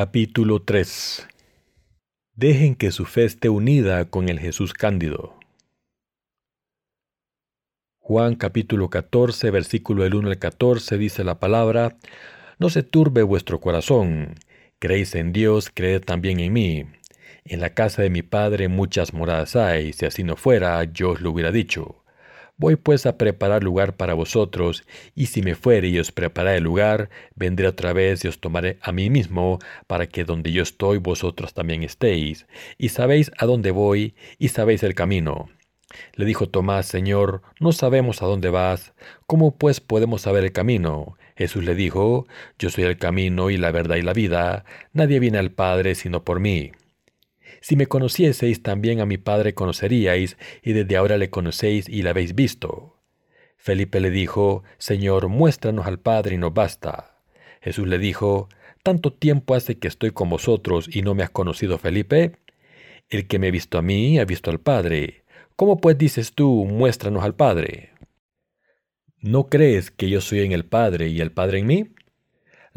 Capítulo 3 Dejen que su fe esté unida con el Jesús cándido. Juan capítulo 14, versículo del 1 al 14 dice la palabra, No se turbe vuestro corazón, creéis en Dios, creed también en mí. En la casa de mi Padre muchas moradas hay, si así no fuera, yo os lo hubiera dicho. Voy pues a preparar lugar para vosotros, y si me fuere y os prepararé lugar, vendré otra vez y os tomaré a mí mismo, para que donde yo estoy vosotros también estéis, y sabéis a dónde voy, y sabéis el camino. Le dijo Tomás, Señor, no sabemos a dónde vas, ¿cómo pues podemos saber el camino? Jesús le dijo, Yo soy el camino y la verdad y la vida, nadie viene al Padre sino por mí. Si me conocieseis, también a mi Padre conoceríais, y desde ahora le conocéis y le habéis visto. Felipe le dijo, Señor, muéstranos al Padre y nos basta. Jesús le dijo, ¿Tanto tiempo hace que estoy con vosotros y no me has conocido, Felipe? El que me ha visto a mí ha visto al Padre. ¿Cómo pues dices tú, muéstranos al Padre? ¿No crees que yo soy en el Padre y el Padre en mí?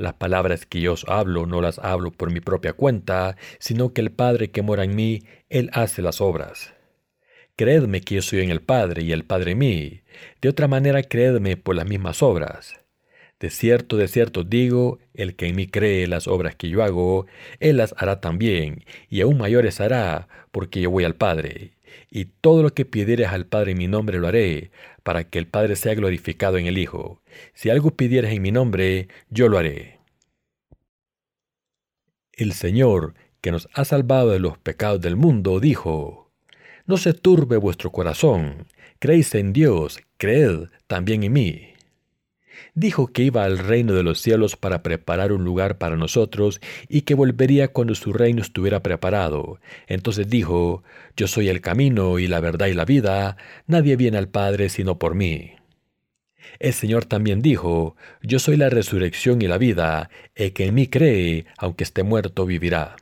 Las palabras que yo os hablo no las hablo por mi propia cuenta, sino que el Padre que mora en mí, Él hace las obras. Creedme que yo soy en el Padre y el Padre en mí. De otra manera, creedme por las mismas obras. De cierto, de cierto digo, el que en mí cree las obras que yo hago, él las hará también, y aún mayores hará, porque yo voy al Padre. Y todo lo que pidieres al Padre en mi nombre lo haré, para que el Padre sea glorificado en el Hijo. Si algo pidieres en mi nombre, yo lo haré. El Señor, que nos ha salvado de los pecados del mundo, dijo, No se turbe vuestro corazón, creéis en Dios, creed también en mí dijo que iba al reino de los cielos para preparar un lugar para nosotros y que volvería cuando su reino estuviera preparado. Entonces dijo, Yo soy el camino y la verdad y la vida, nadie viene al Padre sino por mí. El Señor también dijo, Yo soy la resurrección y la vida, el que en mí cree, aunque esté muerto, vivirá.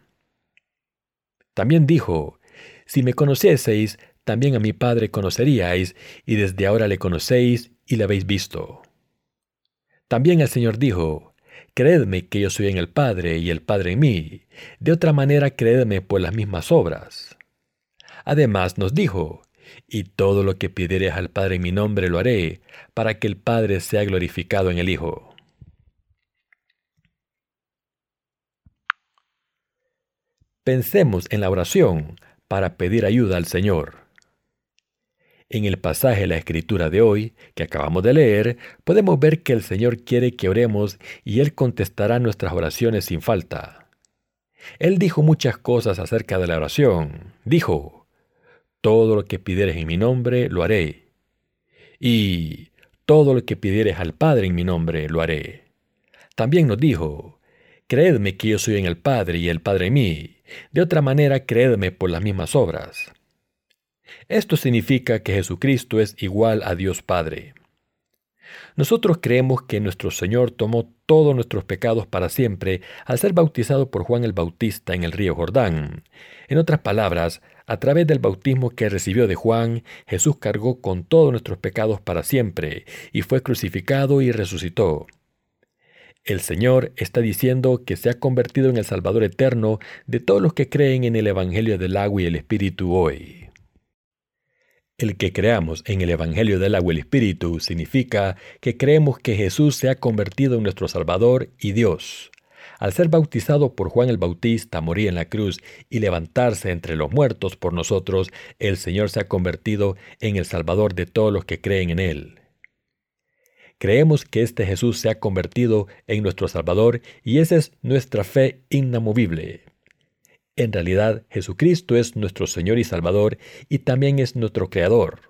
También dijo, Si me conocieseis, también a mi Padre conoceríais, y desde ahora le conocéis y le habéis visto. También el Señor dijo, Creedme que yo soy en el Padre y el Padre en mí, de otra manera creedme por las mismas obras. Además nos dijo, y todo lo que pidieres al Padre en mi nombre lo haré, para que el Padre sea glorificado en el Hijo. Pensemos en la oración para pedir ayuda al Señor. En el pasaje de la escritura de hoy, que acabamos de leer, podemos ver que el Señor quiere que oremos y Él contestará nuestras oraciones sin falta. Él dijo muchas cosas acerca de la oración. Dijo, todo lo que pidieres en mi nombre, lo haré. Y todo lo que pidieres al Padre en mi nombre, lo haré. También nos dijo, creedme que yo soy en el Padre y el Padre en mí. De otra manera, creedme por las mismas obras. Esto significa que Jesucristo es igual a Dios Padre. Nosotros creemos que nuestro Señor tomó todos nuestros pecados para siempre al ser bautizado por Juan el Bautista en el río Jordán. En otras palabras, a través del bautismo que recibió de Juan, Jesús cargó con todos nuestros pecados para siempre y fue crucificado y resucitó. El Señor está diciendo que se ha convertido en el Salvador eterno de todos los que creen en el Evangelio del agua y el Espíritu hoy. El que creamos en el Evangelio del agua y el Espíritu significa que creemos que Jesús se ha convertido en nuestro Salvador y Dios. Al ser bautizado por Juan el Bautista, morir en la cruz y levantarse entre los muertos por nosotros, el Señor se ha convertido en el Salvador de todos los que creen en Él. Creemos que este Jesús se ha convertido en nuestro Salvador y esa es nuestra fe inamovible. En realidad, Jesucristo es nuestro Señor y Salvador y también es nuestro Creador.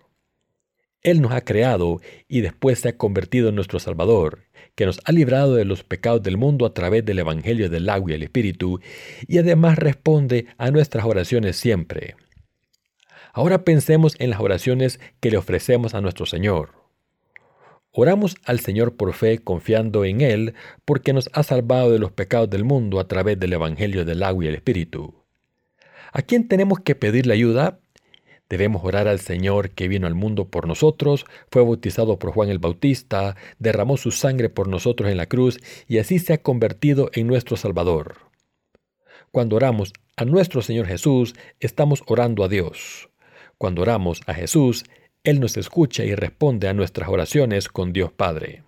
Él nos ha creado y después se ha convertido en nuestro Salvador, que nos ha librado de los pecados del mundo a través del Evangelio del agua y el Espíritu, y además responde a nuestras oraciones siempre. Ahora pensemos en las oraciones que le ofrecemos a nuestro Señor. Oramos al Señor por fe, confiando en Él, porque nos ha salvado de los pecados del mundo a través del Evangelio del agua y el Espíritu. ¿A quién tenemos que pedirle ayuda? Debemos orar al Señor que vino al mundo por nosotros, fue bautizado por Juan el Bautista, derramó su sangre por nosotros en la cruz y así se ha convertido en nuestro Salvador. Cuando oramos a nuestro Señor Jesús, estamos orando a Dios. Cuando oramos a Jesús, Él nos escucha y responde a nuestras oraciones con Dios Padre.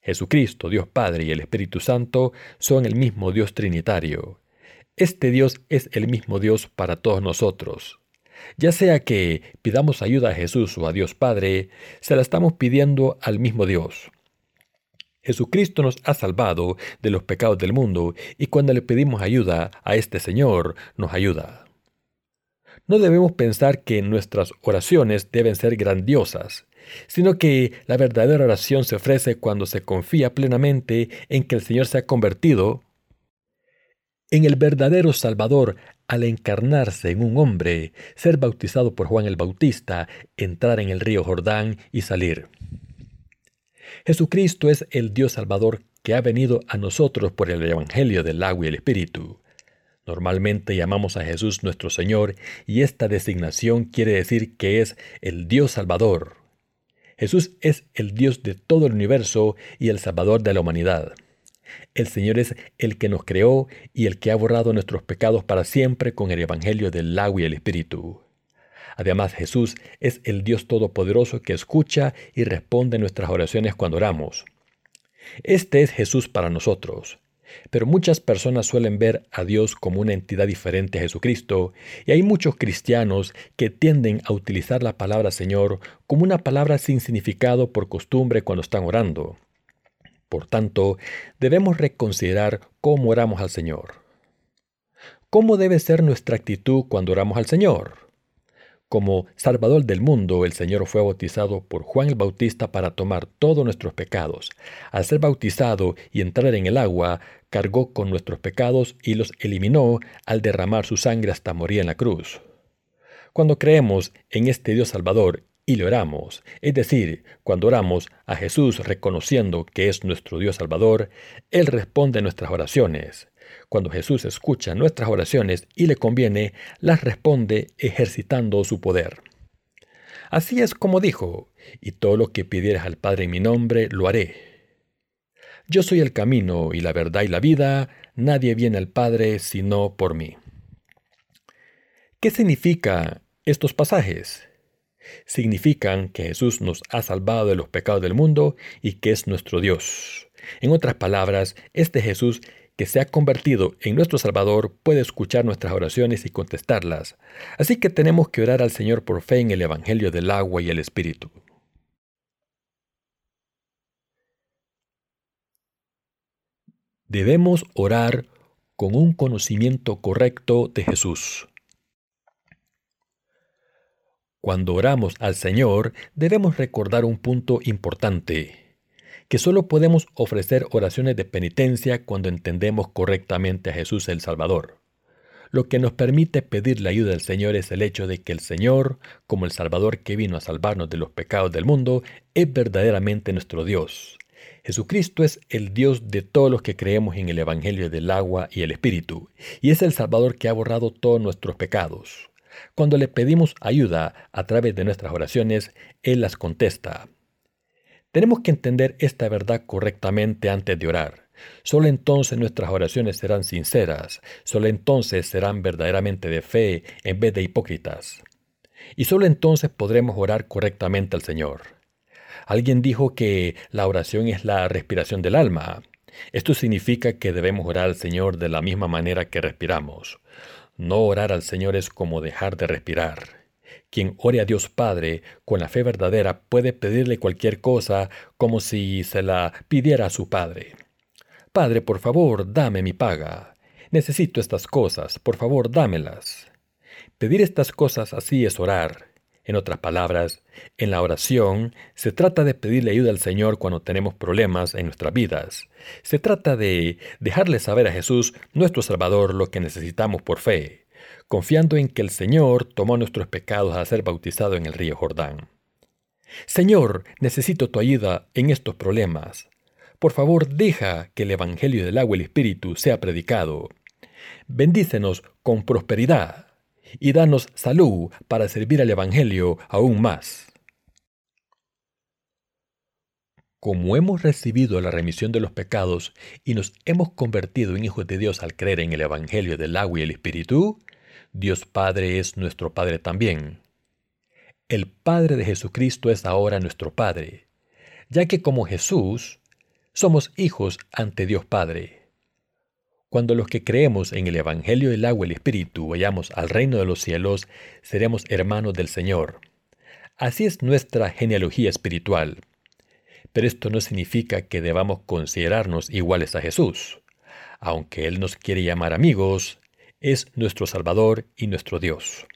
Jesucristo, Dios Padre y el Espíritu Santo son el mismo Dios Trinitario. Este Dios es el mismo Dios para todos nosotros. Ya sea que pidamos ayuda a Jesús o a Dios Padre, se la estamos pidiendo al mismo Dios. Jesucristo nos ha salvado de los pecados del mundo y cuando le pedimos ayuda a este Señor, nos ayuda. No debemos pensar que nuestras oraciones deben ser grandiosas, sino que la verdadera oración se ofrece cuando se confía plenamente en que el Señor se ha convertido en el verdadero Salvador al encarnarse en un hombre, ser bautizado por Juan el Bautista, entrar en el río Jordán y salir. Jesucristo es el Dios Salvador que ha venido a nosotros por el Evangelio del agua y el Espíritu. Normalmente llamamos a Jesús nuestro Señor y esta designación quiere decir que es el Dios Salvador. Jesús es el Dios de todo el universo y el Salvador de la humanidad. El Señor es el que nos creó y el que ha borrado nuestros pecados para siempre con el Evangelio del agua y el Espíritu. Además, Jesús es el Dios Todopoderoso que escucha y responde nuestras oraciones cuando oramos. Este es Jesús para nosotros. Pero muchas personas suelen ver a Dios como una entidad diferente a Jesucristo, y hay muchos cristianos que tienden a utilizar la palabra Señor como una palabra sin significado por costumbre cuando están orando. Por tanto, debemos reconsiderar cómo oramos al Señor. ¿Cómo debe ser nuestra actitud cuando oramos al Señor? Como Salvador del mundo, el Señor fue bautizado por Juan el Bautista para tomar todos nuestros pecados. Al ser bautizado y entrar en el agua, cargó con nuestros pecados y los eliminó al derramar su sangre hasta morir en la cruz. Cuando creemos en este Dios Salvador y le oramos, es decir, cuando oramos a Jesús reconociendo que es nuestro Dios Salvador, Él responde nuestras oraciones. Cuando Jesús escucha nuestras oraciones y le conviene, las responde ejercitando su poder. Así es como dijo, y todo lo que pidieras al Padre en mi nombre, lo haré. Yo soy el camino y la verdad y la vida, nadie viene al Padre sino por mí. ¿Qué significa estos pasajes? Significan que Jesús nos ha salvado de los pecados del mundo y que es nuestro Dios. En otras palabras, este Jesús que se ha convertido en nuestro Salvador puede escuchar nuestras oraciones y contestarlas. Así que tenemos que orar al Señor por fe en el Evangelio del agua y el Espíritu. Debemos orar con un conocimiento correcto de Jesús. Cuando oramos al Señor, debemos recordar un punto importante que solo podemos ofrecer oraciones de penitencia cuando entendemos correctamente a Jesús el Salvador. Lo que nos permite pedir la ayuda del Señor es el hecho de que el Señor, como el Salvador que vino a salvarnos de los pecados del mundo, es verdaderamente nuestro Dios. Jesucristo es el Dios de todos los que creemos en el Evangelio del agua y el Espíritu, y es el Salvador que ha borrado todos nuestros pecados. Cuando le pedimos ayuda a través de nuestras oraciones, Él las contesta. Tenemos que entender esta verdad correctamente antes de orar. Solo entonces nuestras oraciones serán sinceras, solo entonces serán verdaderamente de fe en vez de hipócritas. Y solo entonces podremos orar correctamente al Señor. Alguien dijo que la oración es la respiración del alma. Esto significa que debemos orar al Señor de la misma manera que respiramos. No orar al Señor es como dejar de respirar. Quien ore a Dios Padre con la fe verdadera puede pedirle cualquier cosa como si se la pidiera a su Padre. Padre, por favor, dame mi paga. Necesito estas cosas, por favor, dámelas. Pedir estas cosas así es orar. En otras palabras, en la oración se trata de pedirle ayuda al Señor cuando tenemos problemas en nuestras vidas. Se trata de dejarle saber a Jesús, nuestro Salvador, lo que necesitamos por fe confiando en que el Señor tomó nuestros pecados al ser bautizado en el río Jordán. Señor, necesito tu ayuda en estos problemas. Por favor, deja que el Evangelio del agua y el Espíritu sea predicado. Bendícenos con prosperidad y danos salud para servir al Evangelio aún más. Como hemos recibido la remisión de los pecados y nos hemos convertido en hijos de Dios al creer en el Evangelio del agua y el Espíritu, Dios Padre es nuestro Padre también. El Padre de Jesucristo es ahora nuestro Padre, ya que como Jesús, somos hijos ante Dios Padre. Cuando los que creemos en el Evangelio del agua y el Espíritu vayamos al reino de los cielos, seremos hermanos del Señor. Así es nuestra genealogía espiritual. Pero esto no significa que debamos considerarnos iguales a Jesús. Aunque Él nos quiere llamar amigos, es nuestro Salvador y nuestro Dios.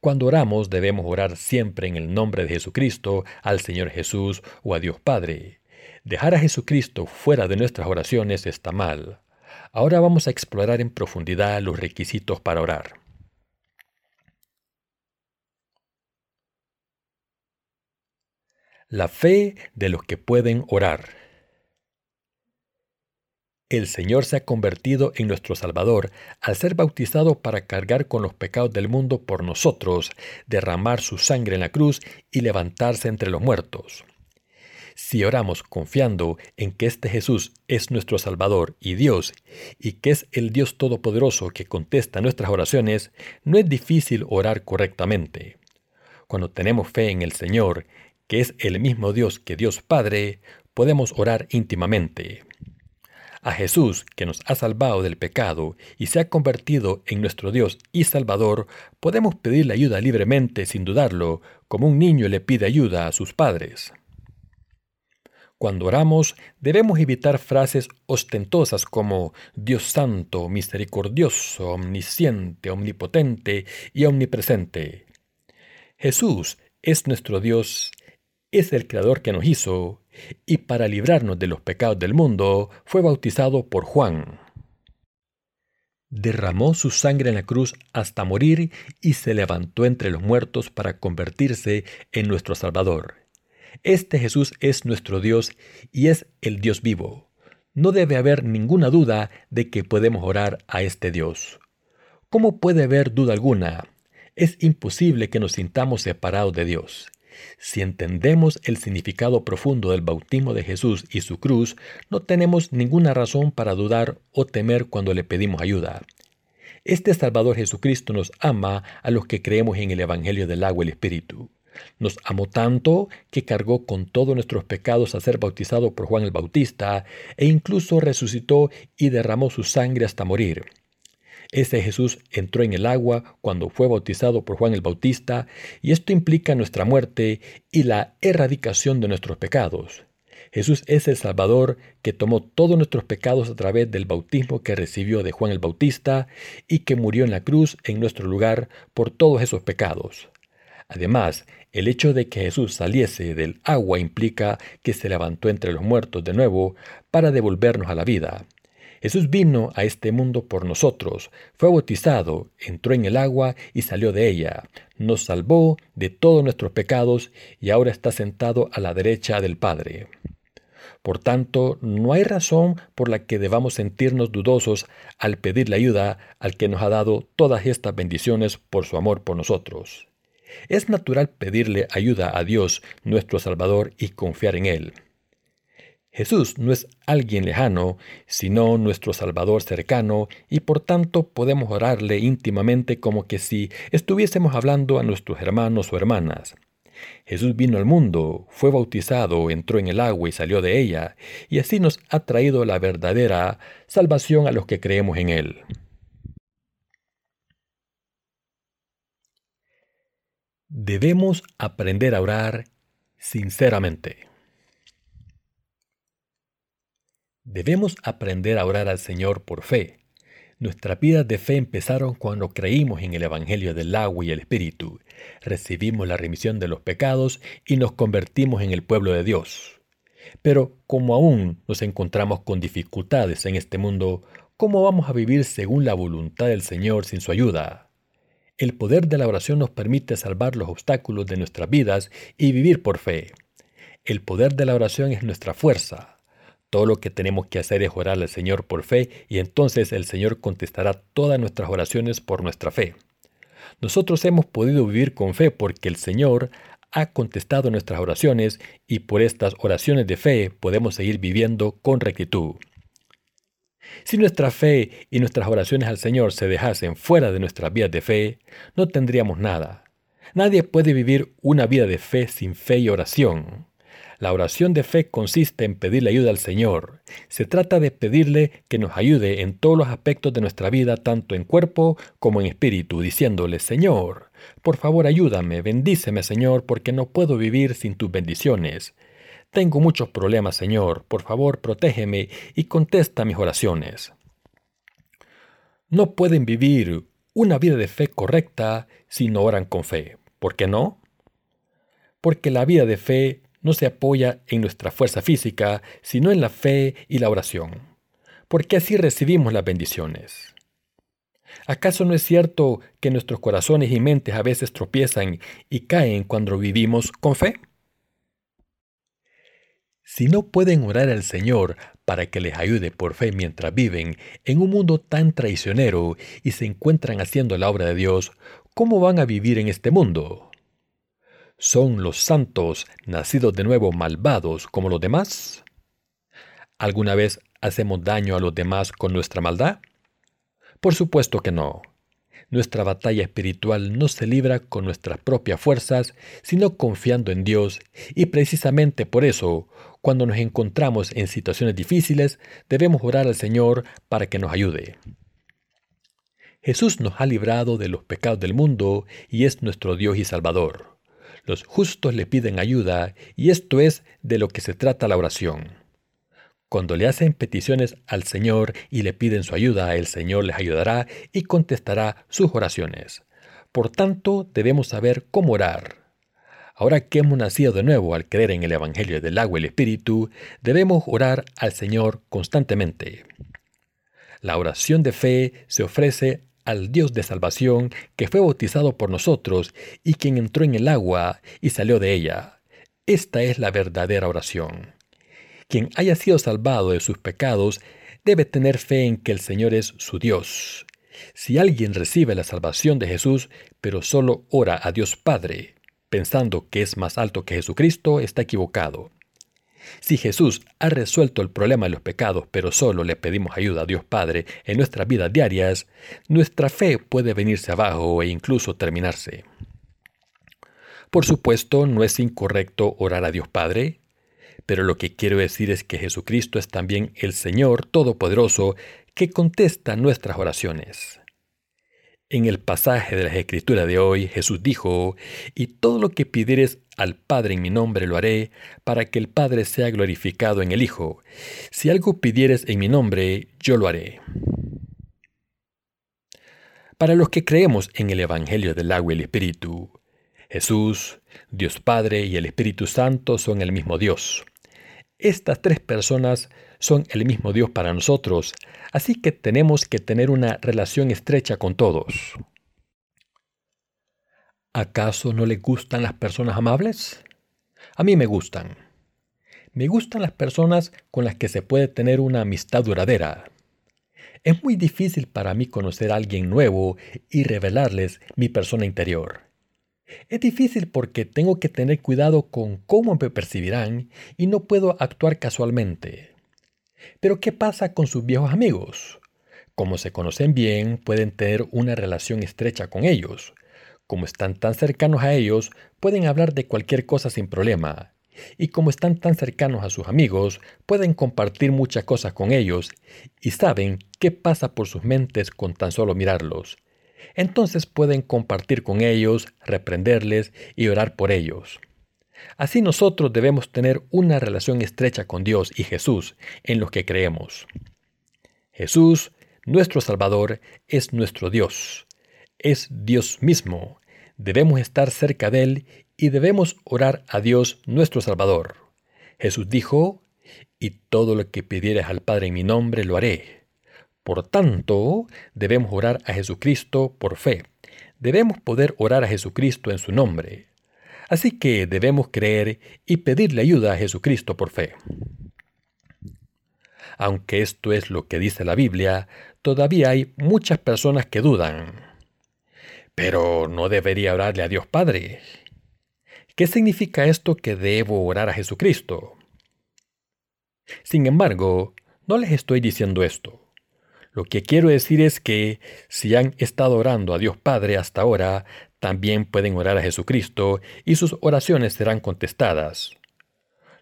Cuando oramos debemos orar siempre en el nombre de Jesucristo, al Señor Jesús o a Dios Padre. Dejar a Jesucristo fuera de nuestras oraciones está mal. Ahora vamos a explorar en profundidad los requisitos para orar. La fe de los que pueden orar. El Señor se ha convertido en nuestro Salvador al ser bautizado para cargar con los pecados del mundo por nosotros, derramar su sangre en la cruz y levantarse entre los muertos. Si oramos confiando en que este Jesús es nuestro Salvador y Dios, y que es el Dios Todopoderoso que contesta nuestras oraciones, no es difícil orar correctamente. Cuando tenemos fe en el Señor, que es el mismo Dios que Dios Padre, podemos orar íntimamente. A Jesús, que nos ha salvado del pecado y se ha convertido en nuestro Dios y Salvador, podemos pedirle ayuda libremente sin dudarlo, como un niño le pide ayuda a sus padres. Cuando oramos, debemos evitar frases ostentosas como Dios santo, misericordioso, omnisciente, omnipotente y omnipresente. Jesús es nuestro Dios, es el Creador que nos hizo, y para librarnos de los pecados del mundo fue bautizado por Juan. Derramó su sangre en la cruz hasta morir y se levantó entre los muertos para convertirse en nuestro Salvador. Este Jesús es nuestro Dios y es el Dios vivo. No debe haber ninguna duda de que podemos orar a este Dios. ¿Cómo puede haber duda alguna? Es imposible que nos sintamos separados de Dios. Si entendemos el significado profundo del bautismo de Jesús y su cruz, no tenemos ninguna razón para dudar o temer cuando le pedimos ayuda. Este Salvador Jesucristo nos ama a los que creemos en el Evangelio del agua y el Espíritu. Nos amó tanto que cargó con todos nuestros pecados a ser bautizado por Juan el Bautista e incluso resucitó y derramó su sangre hasta morir. Ese Jesús entró en el agua cuando fue bautizado por Juan el Bautista y esto implica nuestra muerte y la erradicación de nuestros pecados. Jesús es el Salvador que tomó todos nuestros pecados a través del bautismo que recibió de Juan el Bautista y que murió en la cruz en nuestro lugar por todos esos pecados. Además, el hecho de que Jesús saliese del agua implica que se levantó entre los muertos de nuevo para devolvernos a la vida. Jesús vino a este mundo por nosotros, fue bautizado, entró en el agua y salió de ella, nos salvó de todos nuestros pecados y ahora está sentado a la derecha del Padre. Por tanto, no hay razón por la que debamos sentirnos dudosos al pedirle ayuda al que nos ha dado todas estas bendiciones por su amor por nosotros. Es natural pedirle ayuda a Dios, nuestro Salvador, y confiar en Él. Jesús no es alguien lejano, sino nuestro Salvador cercano, y por tanto podemos orarle íntimamente como que si estuviésemos hablando a nuestros hermanos o hermanas. Jesús vino al mundo, fue bautizado, entró en el agua y salió de ella, y así nos ha traído la verdadera salvación a los que creemos en Él. Debemos aprender a orar sinceramente. Debemos aprender a orar al Señor por fe. Nuestras vidas de fe empezaron cuando creímos en el Evangelio del agua y el Espíritu, recibimos la remisión de los pecados y nos convertimos en el pueblo de Dios. Pero como aún nos encontramos con dificultades en este mundo, ¿cómo vamos a vivir según la voluntad del Señor sin su ayuda? El poder de la oración nos permite salvar los obstáculos de nuestras vidas y vivir por fe. El poder de la oración es nuestra fuerza. Todo lo que tenemos que hacer es orar al Señor por fe y entonces el Señor contestará todas nuestras oraciones por nuestra fe. Nosotros hemos podido vivir con fe porque el Señor ha contestado nuestras oraciones y por estas oraciones de fe podemos seguir viviendo con rectitud. Si nuestra fe y nuestras oraciones al Señor se dejasen fuera de nuestras vidas de fe, no tendríamos nada. Nadie puede vivir una vida de fe sin fe y oración. La oración de fe consiste en pedirle ayuda al Señor. Se trata de pedirle que nos ayude en todos los aspectos de nuestra vida, tanto en cuerpo como en espíritu, diciéndole, Señor, por favor ayúdame, bendíceme, Señor, porque no puedo vivir sin tus bendiciones. Tengo muchos problemas, Señor, por favor protégeme y contesta mis oraciones. No pueden vivir una vida de fe correcta si no oran con fe. ¿Por qué no? Porque la vida de fe no se apoya en nuestra fuerza física, sino en la fe y la oración, porque así recibimos las bendiciones. ¿Acaso no es cierto que nuestros corazones y mentes a veces tropiezan y caen cuando vivimos con fe? Si no pueden orar al Señor para que les ayude por fe mientras viven en un mundo tan traicionero y se encuentran haciendo la obra de Dios, ¿cómo van a vivir en este mundo? ¿Son los santos nacidos de nuevo malvados como los demás? ¿Alguna vez hacemos daño a los demás con nuestra maldad? Por supuesto que no. Nuestra batalla espiritual no se libra con nuestras propias fuerzas, sino confiando en Dios, y precisamente por eso, cuando nos encontramos en situaciones difíciles, debemos orar al Señor para que nos ayude. Jesús nos ha librado de los pecados del mundo y es nuestro Dios y Salvador. Los justos le piden ayuda y esto es de lo que se trata la oración. Cuando le hacen peticiones al Señor y le piden su ayuda, el Señor les ayudará y contestará sus oraciones. Por tanto, debemos saber cómo orar. Ahora que hemos nacido de nuevo al creer en el Evangelio del agua y el Espíritu, debemos orar al Señor constantemente. La oración de fe se ofrece al Dios de salvación que fue bautizado por nosotros y quien entró en el agua y salió de ella. Esta es la verdadera oración. Quien haya sido salvado de sus pecados debe tener fe en que el Señor es su Dios. Si alguien recibe la salvación de Jesús, pero solo ora a Dios Padre, pensando que es más alto que Jesucristo, está equivocado. Si Jesús ha resuelto el problema de los pecados, pero solo le pedimos ayuda a Dios Padre en nuestras vidas diarias, nuestra fe puede venirse abajo e incluso terminarse. Por supuesto, no es incorrecto orar a Dios Padre, pero lo que quiero decir es que Jesucristo es también el Señor Todopoderoso que contesta nuestras oraciones. En el pasaje de la Escritura de hoy, Jesús dijo, Y todo lo que pidieres al Padre en mi nombre lo haré, para que el Padre sea glorificado en el Hijo. Si algo pidieres en mi nombre, yo lo haré. Para los que creemos en el Evangelio del agua y el Espíritu, Jesús, Dios Padre y el Espíritu Santo son el mismo Dios. Estas tres personas son el mismo Dios para nosotros, así que tenemos que tener una relación estrecha con todos. ¿Acaso no le gustan las personas amables? A mí me gustan. Me gustan las personas con las que se puede tener una amistad duradera. Es muy difícil para mí conocer a alguien nuevo y revelarles mi persona interior. Es difícil porque tengo que tener cuidado con cómo me percibirán y no puedo actuar casualmente. Pero ¿qué pasa con sus viejos amigos? Como se conocen bien, pueden tener una relación estrecha con ellos. Como están tan cercanos a ellos, pueden hablar de cualquier cosa sin problema. Y como están tan cercanos a sus amigos, pueden compartir muchas cosas con ellos y saben qué pasa por sus mentes con tan solo mirarlos entonces pueden compartir con ellos, reprenderles y orar por ellos. Así nosotros debemos tener una relación estrecha con Dios y Jesús en los que creemos. Jesús, nuestro Salvador, es nuestro Dios. Es Dios mismo. Debemos estar cerca de Él y debemos orar a Dios nuestro Salvador. Jesús dijo, y todo lo que pidieres al Padre en mi nombre lo haré. Por tanto, debemos orar a Jesucristo por fe. Debemos poder orar a Jesucristo en su nombre. Así que debemos creer y pedirle ayuda a Jesucristo por fe. Aunque esto es lo que dice la Biblia, todavía hay muchas personas que dudan. Pero no debería orarle a Dios Padre. ¿Qué significa esto que debo orar a Jesucristo? Sin embargo, no les estoy diciendo esto. Lo que quiero decir es que si han estado orando a Dios Padre hasta ahora, también pueden orar a Jesucristo y sus oraciones serán contestadas.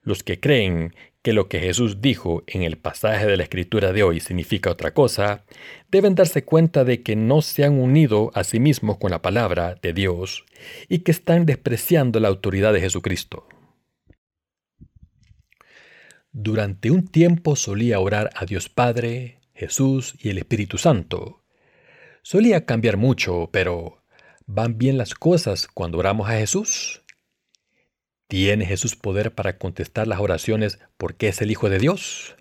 Los que creen que lo que Jesús dijo en el pasaje de la Escritura de hoy significa otra cosa, deben darse cuenta de que no se han unido a sí mismos con la palabra de Dios y que están despreciando la autoridad de Jesucristo. Durante un tiempo solía orar a Dios Padre, Jesús y el Espíritu Santo. Solía cambiar mucho, pero ¿van bien las cosas cuando oramos a Jesús? ¿Tiene Jesús poder para contestar las oraciones porque es el Hijo de Dios?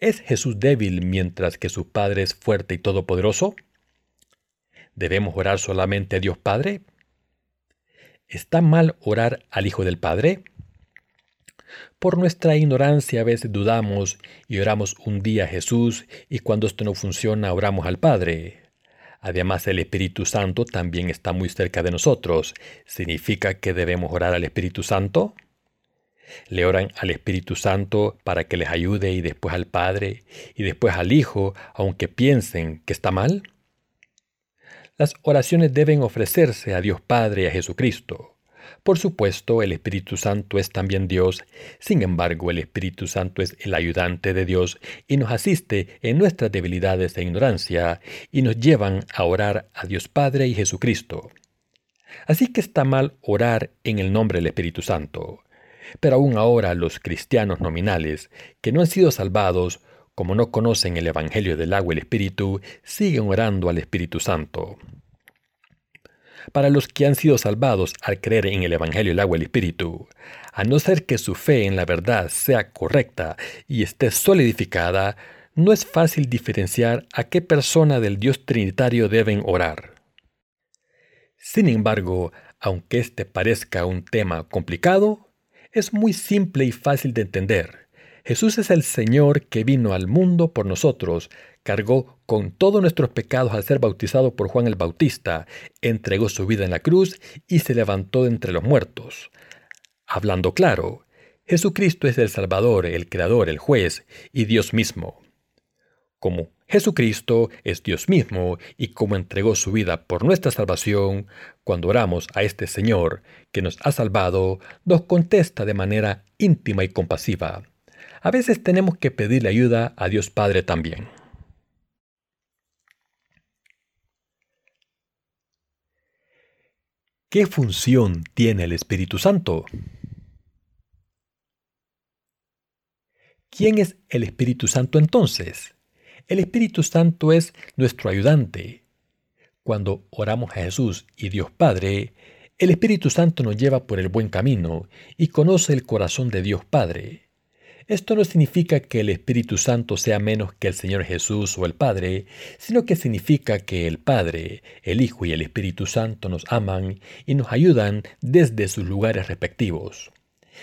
¿Es Jesús débil mientras que su Padre es fuerte y todopoderoso? ¿Debemos orar solamente a Dios Padre? ¿Está mal orar al Hijo del Padre? Por nuestra ignorancia a veces dudamos y oramos un día a Jesús y cuando esto no funciona oramos al Padre. Además el Espíritu Santo también está muy cerca de nosotros. ¿Significa que debemos orar al Espíritu Santo? Le oran al Espíritu Santo para que les ayude y después al Padre y después al Hijo, aunque piensen que está mal. Las oraciones deben ofrecerse a Dios Padre y a Jesucristo. Por supuesto, el Espíritu Santo es también Dios, sin embargo, el Espíritu Santo es el ayudante de Dios y nos asiste en nuestras debilidades e ignorancia y nos llevan a orar a Dios Padre y Jesucristo. Así que está mal orar en el nombre del Espíritu Santo. Pero aún ahora los cristianos nominales, que no han sido salvados, como no conocen el Evangelio del agua y el Espíritu, siguen orando al Espíritu Santo. Para los que han sido salvados al creer en el Evangelio el agua y el Espíritu, a no ser que su fe en la verdad sea correcta y esté solidificada, no es fácil diferenciar a qué persona del Dios Trinitario deben orar. Sin embargo, aunque este parezca un tema complicado, es muy simple y fácil de entender. Jesús es el Señor que vino al mundo por nosotros, cargó con todos nuestros pecados al ser bautizado por Juan el Bautista, entregó su vida en la cruz y se levantó de entre los muertos. Hablando claro, Jesucristo es el Salvador, el Creador, el Juez y Dios mismo. Como Jesucristo es Dios mismo y como entregó su vida por nuestra salvación, cuando oramos a este Señor que nos ha salvado, nos contesta de manera íntima y compasiva a veces tenemos que pedirle ayuda a Dios Padre también. ¿Qué función tiene el Espíritu Santo? ¿Quién es el Espíritu Santo entonces? El Espíritu Santo es nuestro ayudante. Cuando oramos a Jesús y Dios Padre, el Espíritu Santo nos lleva por el buen camino y conoce el corazón de Dios Padre. Esto no significa que el Espíritu Santo sea menos que el Señor Jesús o el Padre, sino que significa que el Padre, el Hijo y el Espíritu Santo nos aman y nos ayudan desde sus lugares respectivos.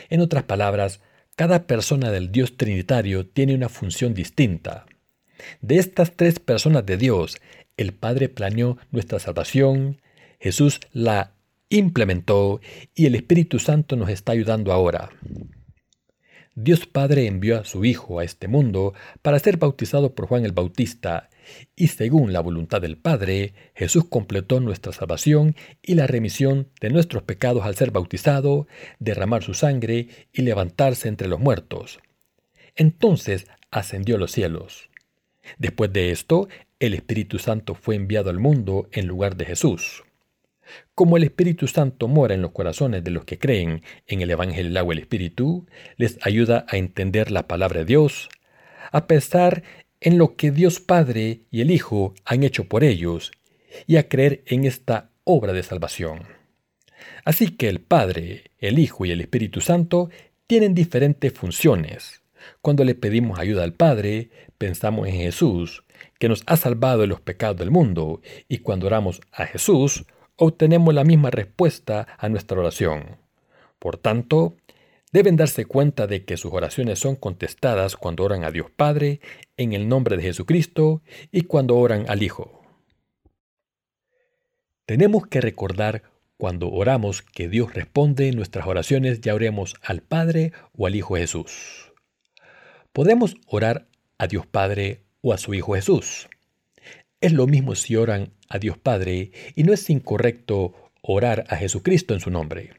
En otras palabras, cada persona del Dios Trinitario tiene una función distinta. De estas tres personas de Dios, el Padre planeó nuestra salvación, Jesús la implementó y el Espíritu Santo nos está ayudando ahora. Dios Padre envió a su Hijo a este mundo para ser bautizado por Juan el Bautista, y según la voluntad del Padre, Jesús completó nuestra salvación y la remisión de nuestros pecados al ser bautizado, derramar su sangre y levantarse entre los muertos. Entonces ascendió a los cielos. Después de esto, el Espíritu Santo fue enviado al mundo en lugar de Jesús. Como el Espíritu Santo mora en los corazones de los que creen en el Evangelio del agua y el Espíritu, les ayuda a entender la palabra de Dios, a pensar en lo que Dios Padre y el Hijo han hecho por ellos y a creer en esta obra de salvación. Así que el Padre, el Hijo y el Espíritu Santo tienen diferentes funciones. Cuando le pedimos ayuda al Padre, pensamos en Jesús, que nos ha salvado de los pecados del mundo, y cuando oramos a Jesús, obtenemos la misma respuesta a nuestra oración. Por tanto, deben darse cuenta de que sus oraciones son contestadas cuando oran a Dios Padre en el nombre de Jesucristo y cuando oran al Hijo. Tenemos que recordar Cuando oramos que Dios responde nuestras oraciones, ya oremos al Padre o al Hijo Jesús. Podemos orar a Dios Padre o a su Hijo Jesús. Es lo mismo si oran a Dios Padre y no es incorrecto orar a Jesucristo en su nombre.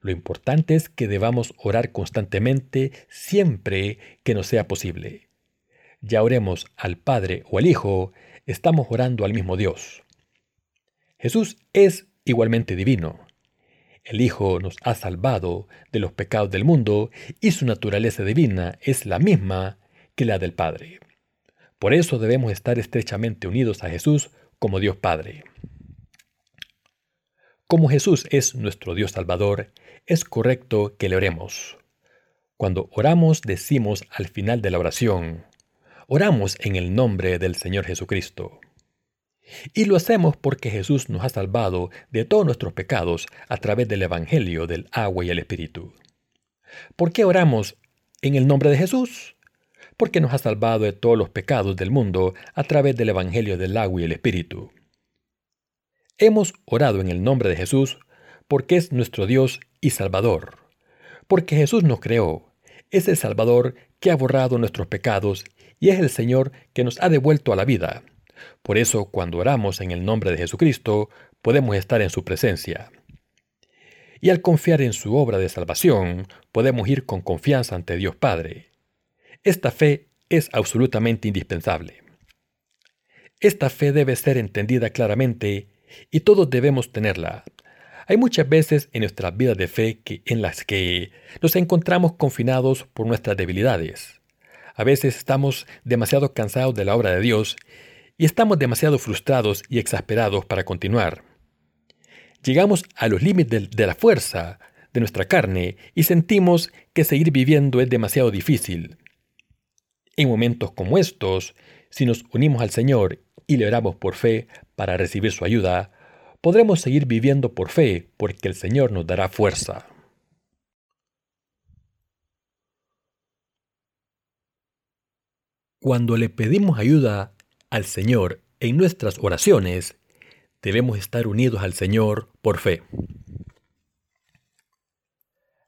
Lo importante es que debamos orar constantemente siempre que nos sea posible. Ya oremos al Padre o al Hijo, estamos orando al mismo Dios. Jesús es igualmente divino. El Hijo nos ha salvado de los pecados del mundo y su naturaleza divina es la misma que la del Padre. Por eso debemos estar estrechamente unidos a Jesús como Dios Padre. Como Jesús es nuestro Dios Salvador, es correcto que le oremos. Cuando oramos decimos al final de la oración, oramos en el nombre del Señor Jesucristo. Y lo hacemos porque Jesús nos ha salvado de todos nuestros pecados a través del Evangelio del agua y el Espíritu. ¿Por qué oramos en el nombre de Jesús? Porque nos ha salvado de todos los pecados del mundo a través del Evangelio del agua y el Espíritu. Hemos orado en el nombre de Jesús porque es nuestro Dios y Salvador. Porque Jesús nos creó, es el Salvador que ha borrado nuestros pecados y es el Señor que nos ha devuelto a la vida por eso, cuando oramos en el nombre de Jesucristo, podemos estar en su presencia. Y al confiar en su obra de salvación, podemos ir con confianza ante Dios Padre. Esta fe es absolutamente indispensable. Esta fe debe ser entendida claramente y todos debemos tenerla. Hay muchas veces en nuestras vidas de fe que, en las que nos encontramos confinados por nuestras debilidades. A veces estamos demasiado cansados de la obra de Dios y estamos demasiado frustrados y exasperados para continuar. Llegamos a los límites de, la fuerza de nuestra carne y sentimos que seguir viviendo es demasiado difícil. En momentos como estos, si nos unimos al Señor y le oramos por fe para recibir su ayuda, podremos seguir viviendo por fe porque el Señor nos dará fuerza. Cuando le pedimos ayuda al Señor en nuestras oraciones, debemos estar unidos al Señor por fe.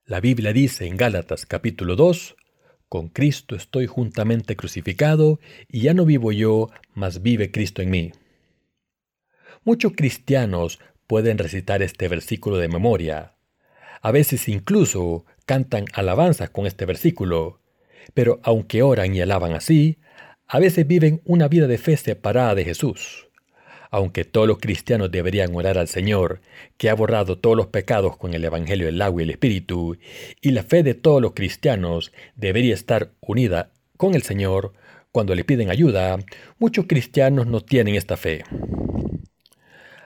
La Biblia dice en Gálatas capítulo 2, Con Cristo estoy juntamente crucificado, y ya no vivo yo, mas vive Cristo en mí. Muchos cristianos pueden recitar este versículo de memoria. A veces incluso cantan alabanzas con este versículo, pero aunque oran y alaban así, a veces viven una vida de fe separada de Jesús. Aunque todos los cristianos deberían orar al Señor, que ha borrado todos los pecados con el Evangelio del agua y el Espíritu, y la fe de todos los cristianos debería estar unida con el Señor, cuando le piden ayuda, muchos cristianos no tienen esta fe.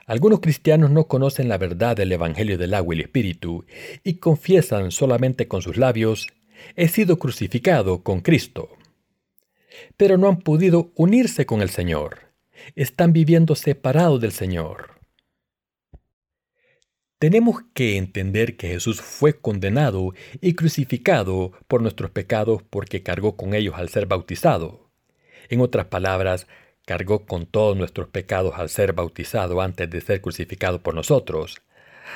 Algunos cristianos no conocen la verdad del Evangelio del agua y el Espíritu y confiesan solamente con sus labios, he sido crucificado con Cristo pero no han podido unirse con el Señor. Están viviendo separados del Señor. Tenemos que entender que Jesús fue condenado y crucificado por nuestros pecados porque cargó con ellos al ser bautizado. En otras palabras, cargó con todos nuestros pecados al ser bautizado antes de ser crucificado por nosotros.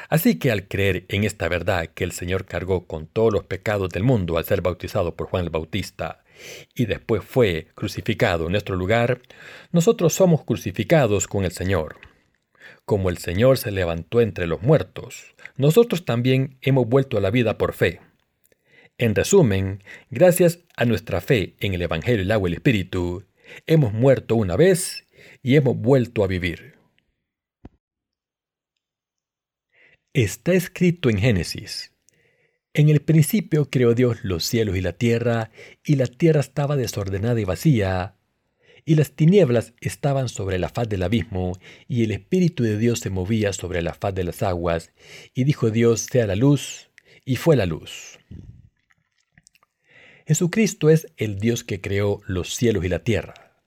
Así que al creer en esta verdad que el Señor cargó con todos los pecados del mundo al ser bautizado por Juan el Bautista, y después fue crucificado en nuestro lugar, nosotros somos crucificados con el Señor. Como el Señor se levantó entre los muertos, nosotros también hemos vuelto a la vida por fe. En resumen, gracias a nuestra fe en el Evangelio, el agua y el Espíritu, hemos muerto una vez y hemos vuelto a vivir. Está escrito en Génesis, en el principio creó Dios los cielos y la tierra, y la tierra estaba desordenada y vacía, y las tinieblas estaban sobre la faz del abismo, y el Espíritu de Dios se movía sobre la faz de las aguas, y dijo Dios, sea la luz, y fue la luz. Jesucristo es el Dios que creó los cielos y la tierra.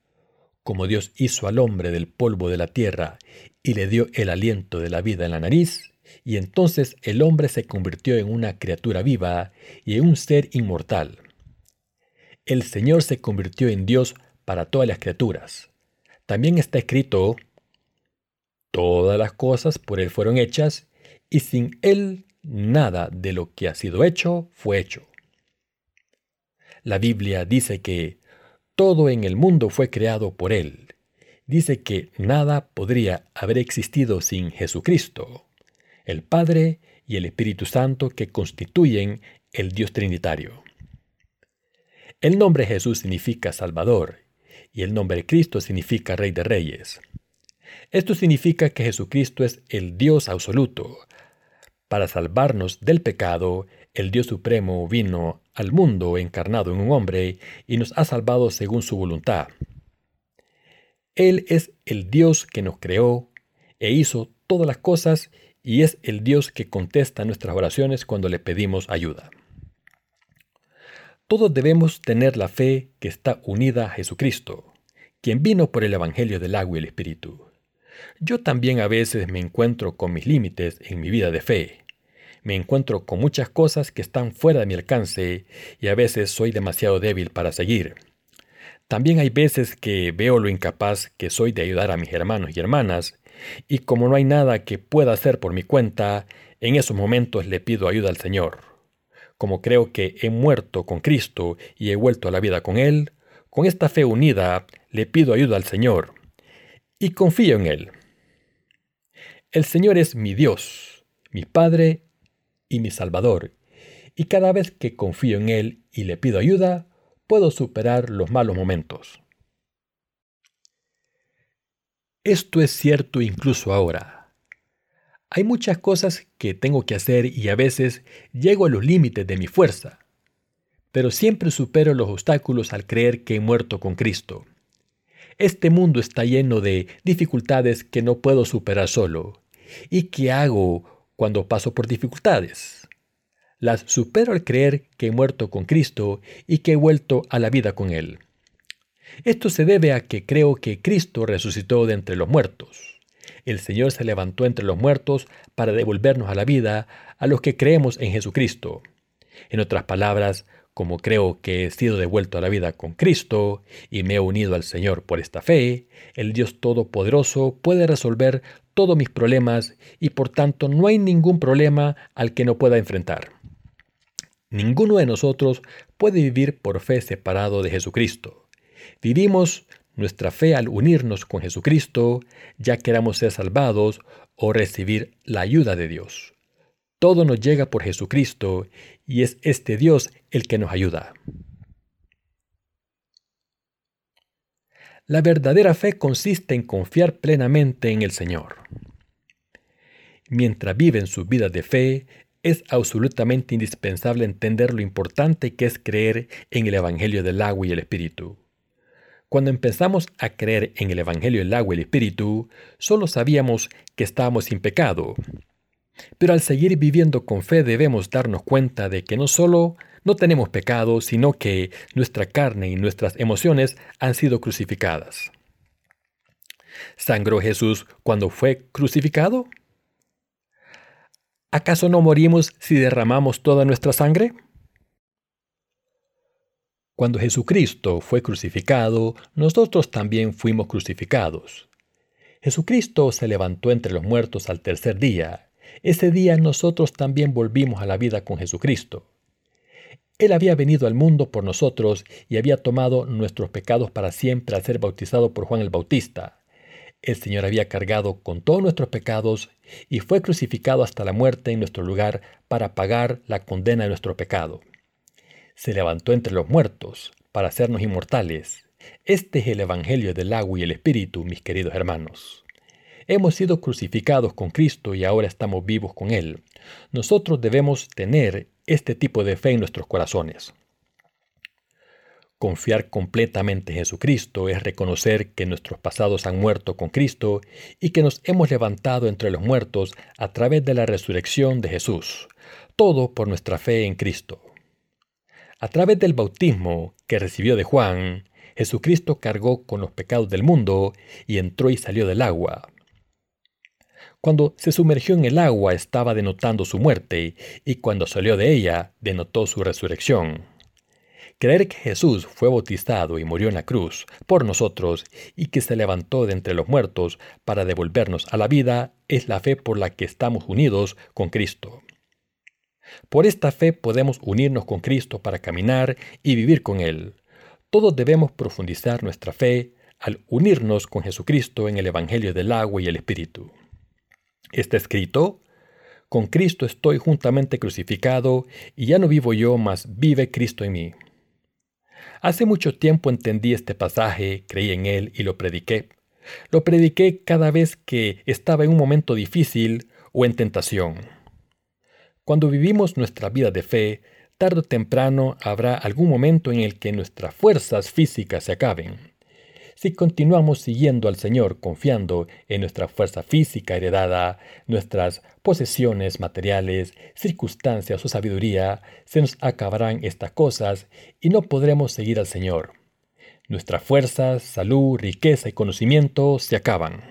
Como Dios hizo al hombre del polvo de la tierra y le dio el aliento de la vida en la nariz, y entonces el hombre se convirtió en una criatura viva y en un ser inmortal. El Señor se convirtió en Dios para todas las criaturas. También está escrito, todas las cosas por Él fueron hechas, y sin Él nada de lo que ha sido hecho fue hecho. La Biblia dice que todo en el mundo fue creado por Él. Dice que nada podría haber existido sin Jesucristo, el Padre y el Espíritu Santo que constituyen el Dios Trinitario. El nombre Jesús significa Salvador y el nombre Cristo significa Rey de Reyes. Esto significa que Jesucristo es el Dios absoluto. Para salvarnos del pecado, el Dios Supremo vino al mundo encarnado en un hombre y nos ha salvado según su voluntad. Él es el Dios que nos creó e hizo todas las cosas y es el Dios que contesta nuestras oraciones cuando le pedimos ayuda. Todos debemos tener la fe que está unida a Jesucristo, quien vino por el Evangelio del agua y el Espíritu. Yo también a veces me encuentro con mis límites en mi vida de fe. Me encuentro con muchas cosas que están fuera de mi alcance y a veces soy demasiado débil para seguir. También hay veces que veo lo incapaz que soy de ayudar a mis hermanos y hermanas, y como no hay nada que pueda hacer por mi cuenta, en esos momentos le pido ayuda al Señor. Como creo que he muerto con Cristo y he vuelto a la vida con Él, con esta fe unida le pido ayuda al Señor y confío en Él. El Señor es mi Dios, mi Padre y mi Salvador, y cada vez que confío en Él y le pido ayuda, puedo superar los malos momentos. Esto es cierto incluso ahora. Hay muchas cosas que tengo que hacer y a veces llego a los límites de mi fuerza, pero siempre supero los obstáculos al creer que he muerto con Cristo. Este mundo está lleno de dificultades que no puedo superar solo. ¿Y qué hago cuando paso por dificultades? las supero al creer que he muerto con Cristo y que he vuelto a la vida con Él. Esto se debe a que creo que Cristo resucitó de entre los muertos. El Señor se levantó entre los muertos para devolvernos a la vida a los que creemos en Jesucristo. En otras palabras, como creo que he sido devuelto a la vida con Cristo y me he unido al Señor por esta fe, el Dios Todopoderoso puede resolver todos mis problemas y por tanto no hay ningún problema al que no pueda enfrentar. Ninguno de nosotros puede vivir por fe separado de Jesucristo. Vivimos nuestra fe al unirnos con Jesucristo, ya queramos ser salvados o recibir la ayuda de Dios. Todo nos llega por Jesucristo y es este Dios el que nos ayuda. La verdadera fe consiste en confiar plenamente en el Señor. Mientras viven sus vidas de fe, es absolutamente indispensable entender lo importante que es creer en el Evangelio del agua y el Espíritu. Cuando empezamos a creer en el Evangelio del agua y el Espíritu, solo sabíamos que estábamos sin pecado. Pero al seguir viviendo con fe debemos darnos cuenta de que no solo no tenemos pecado, sino que nuestra carne y nuestras emociones han sido crucificadas. ¿Sangró Jesús cuando fue crucificado? ¿Acaso no morimos si derramamos toda nuestra sangre? Cuando Jesucristo fue crucificado, nosotros también fuimos crucificados. Jesucristo se levantó entre los muertos al tercer día. Ese día nosotros también volvimos a la vida con Jesucristo. Él había venido al mundo por nosotros y había tomado nuestros pecados para siempre al ser bautizado por Juan el Bautista. El Señor había cargado con todos nuestros pecados y fue crucificado hasta la muerte en nuestro lugar para pagar la condena de nuestro pecado. Se levantó entre los muertos para hacernos inmortales. Este es el Evangelio del agua y el Espíritu, mis queridos hermanos. Hemos sido crucificados con Cristo y ahora estamos vivos con Él. Nosotros debemos tener este tipo de fe en nuestros corazones. Confiar completamente en Jesucristo es reconocer que nuestros pasados han muerto con Cristo y que nos hemos levantado entre los muertos a través de la resurrección de Jesús, todo por nuestra fe en Cristo. A través del bautismo que recibió de Juan, Jesucristo cargó con los pecados del mundo y entró y salió del agua. Cuando se sumergió en el agua estaba denotando su muerte y cuando salió de ella denotó su resurrección. Creer que Jesús fue bautizado y murió en la cruz por nosotros y que se levantó de entre los muertos para devolvernos a la vida es la fe por la que estamos unidos con Cristo. Por esta fe podemos unirnos con Cristo para caminar y vivir con Él. Todos debemos profundizar nuestra fe al unirnos con Jesucristo en el Evangelio del agua y el Espíritu. Está escrito, con Cristo estoy juntamente crucificado y ya no vivo yo, mas vive Cristo en mí. Hace mucho tiempo entendí este pasaje, creí en él y lo prediqué. Lo prediqué cada vez que estaba en un momento difícil o en tentación. Cuando vivimos nuestra vida de fe, tarde o temprano habrá algún momento en el que nuestras fuerzas físicas se acaben. Si continuamos siguiendo al Señor confiando en nuestra fuerza física heredada, nuestras posesiones materiales, circunstancias o sabiduría, se nos acabarán estas cosas y no podremos seguir al Señor. Nuestras fuerzas, salud, riqueza y conocimiento se acaban.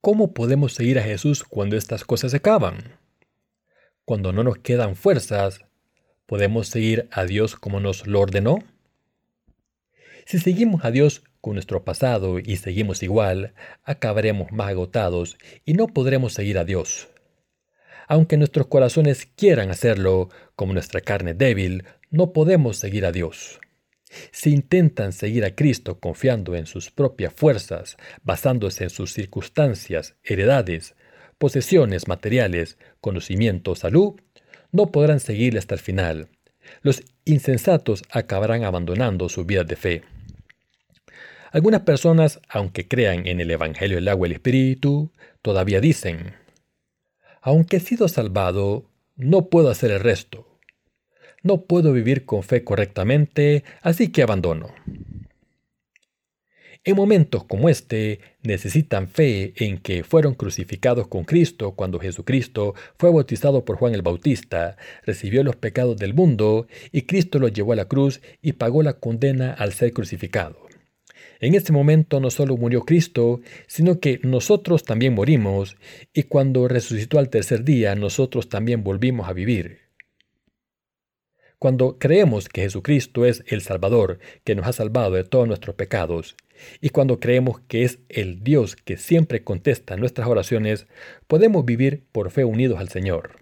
¿Cómo podemos seguir a Jesús cuando estas cosas se acaban? Cuando no nos quedan fuerzas, ¿podemos seguir a Dios como nos lo ordenó? Si seguimos a Dios con nuestro pasado y seguimos igual, acabaremos más agotados y no podremos seguir a Dios. Aunque nuestros corazones quieran hacerlo, como nuestra carne débil, no podemos seguir a Dios. Si intentan seguir a Cristo confiando en sus propias fuerzas, basándose en sus circunstancias, heredades, posesiones materiales, conocimiento, salud, no podrán seguirle hasta el final. Los insensatos acabarán abandonando su vida de fe. Algunas personas, aunque crean en el Evangelio del agua y el Espíritu, todavía dicen, aunque he sido salvado, no puedo hacer el resto. No puedo vivir con fe correctamente, así que abandono. En momentos como este, necesitan fe en que fueron crucificados con Cristo cuando Jesucristo fue bautizado por Juan el Bautista, recibió los pecados del mundo y Cristo los llevó a la cruz y pagó la condena al ser crucificado. En este momento no solo murió Cristo, sino que nosotros también morimos, y cuando resucitó al tercer día, nosotros también volvimos a vivir. Cuando creemos que Jesucristo es el Salvador que nos ha salvado de todos nuestros pecados, y cuando creemos que es el Dios que siempre contesta nuestras oraciones, podemos vivir por fe unidos al Señor.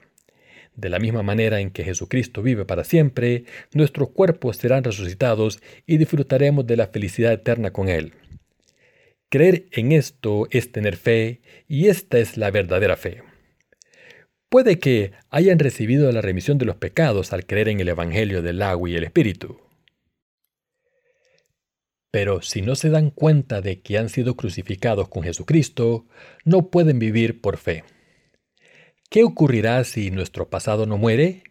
De la misma manera en que Jesucristo vive para siempre, nuestros cuerpos serán resucitados y disfrutaremos de la felicidad eterna con Él. Creer en esto es tener fe y esta es la verdadera fe. Puede que hayan recibido la remisión de los pecados al creer en el Evangelio del agua y el Espíritu. Pero si no se dan cuenta de que han sido crucificados con Jesucristo, no pueden vivir por fe. ¿Qué ocurrirá si nuestro pasado no muere?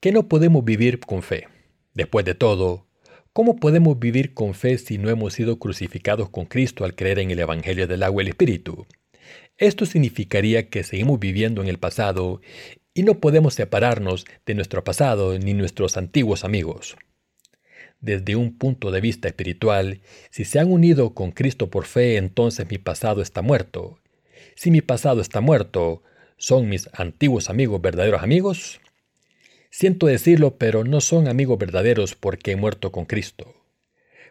Que no podemos vivir con fe. Después de todo, ¿cómo podemos vivir con fe si no hemos sido crucificados con Cristo al creer en el Evangelio del agua y el Espíritu? Esto significaría que seguimos viviendo en el pasado y no podemos separarnos de nuestro pasado ni nuestros antiguos amigos. Desde un punto de vista espiritual, si se han unido con Cristo por fe, entonces mi pasado está muerto. Si mi pasado está muerto, ¿Son mis antiguos amigos verdaderos amigos? Siento decirlo, pero no son amigos verdaderos porque he muerto con Cristo.